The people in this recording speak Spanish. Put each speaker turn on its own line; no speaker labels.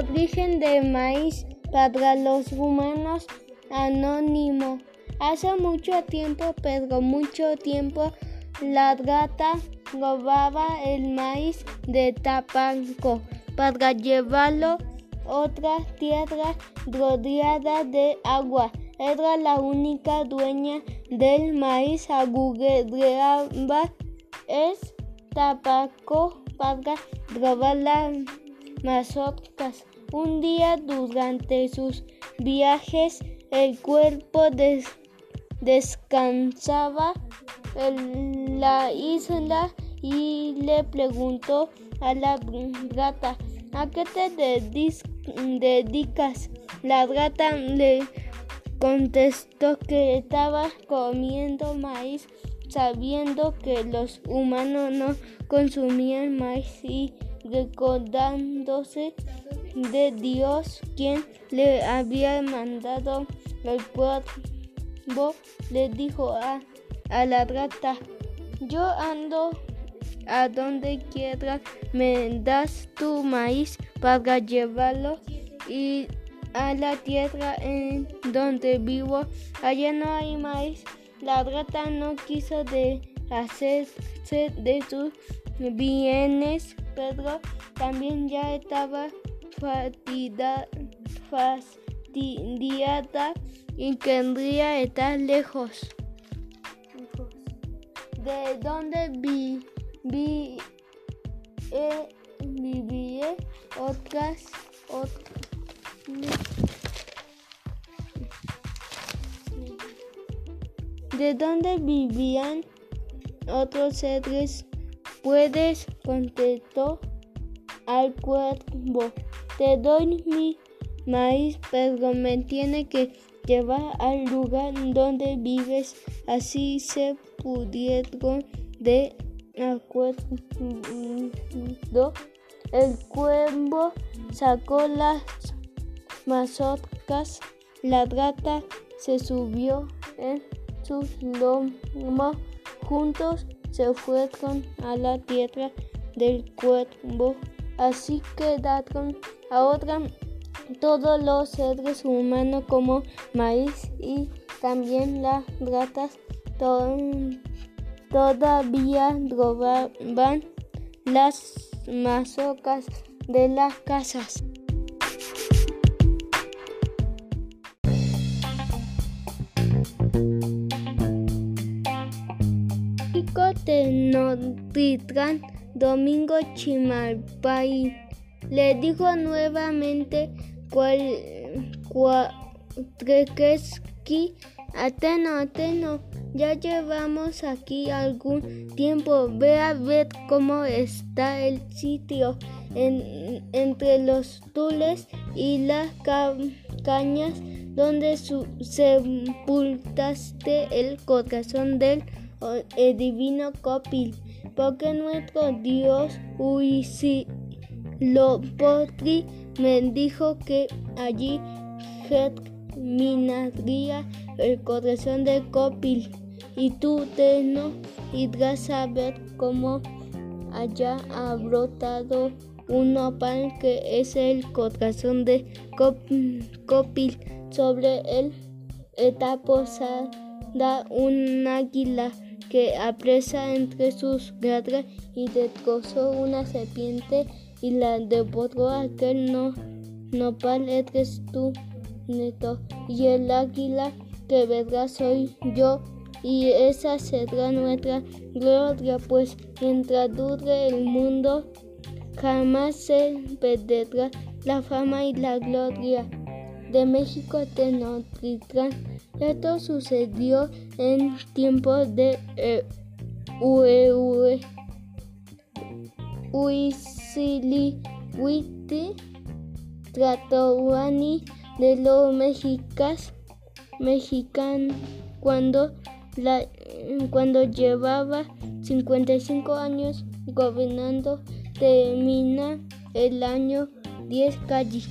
origen del maíz para los humanos anónimo. Hace mucho tiempo, pero mucho tiempo, la gata robaba el maíz de Tapanco para llevarlo a otra tierra rodeada de agua. Era la única dueña del maíz agugreaba es Tapaco para robar las Un día durante sus viajes el cuerpo descansaba en la isla y le preguntó a la gata, ¿a qué te dedicas? La gata le contestó que estaba comiendo maíz sabiendo que los humanos no consumían maíz recordándose de Dios quien le había mandado el cuervo, le dijo a, a la rata, yo ando a donde quieras, me das tu maíz para llevarlo y a la tierra en donde vivo, allá no hay maíz. La rata no quiso de hacerse de sus bienes, pero también ya estaba fastidiada y querría estar lejos. De donde vi, vi eh, vivía otras, otras de donde vivían otros seres puedes contestó al cuervo te doy mi maíz, pero me tiene que llevar al lugar donde vives. Así se pudieron de acuerdo. El cuervo sacó las mazorcas. La rata se subió en su lomo. Juntos se fueron a la tierra del cuervo. Así quedaron ahora todos los seres humanos como maíz y también las ratas todavía robaban las mazorcas de las casas. Tenochtitlan Domingo Chimalpai le dijo nuevamente Ateno, Ateno, ya llevamos aquí algún tiempo. Ve a ver cómo está el sitio entre los tules y las cañas donde sepultaste el corazón del el divino Copil, porque nuestro Dios Huitzilopochtli me dijo que allí germinaría el corazón de Copil, y tú, no irás a ver cómo allá ha brotado un nopal que es el corazón de Copil. Sobre él está posada un águila que apresa entre sus garras y destrozó una serpiente y la devoró aquel no, nopal eres tú, neto, y el águila que verá soy yo, y esa será nuestra gloria, pues mientras dure el mundo, jamás se perderá la fama y la gloria de México Tenochtitlán. Esto sucedió en tiempos de eh, Huitzilopochtli, Tlatoani de los mexicas, mexicanos cuando, la, cuando llevaba 55 años gobernando termina el año 10 calles.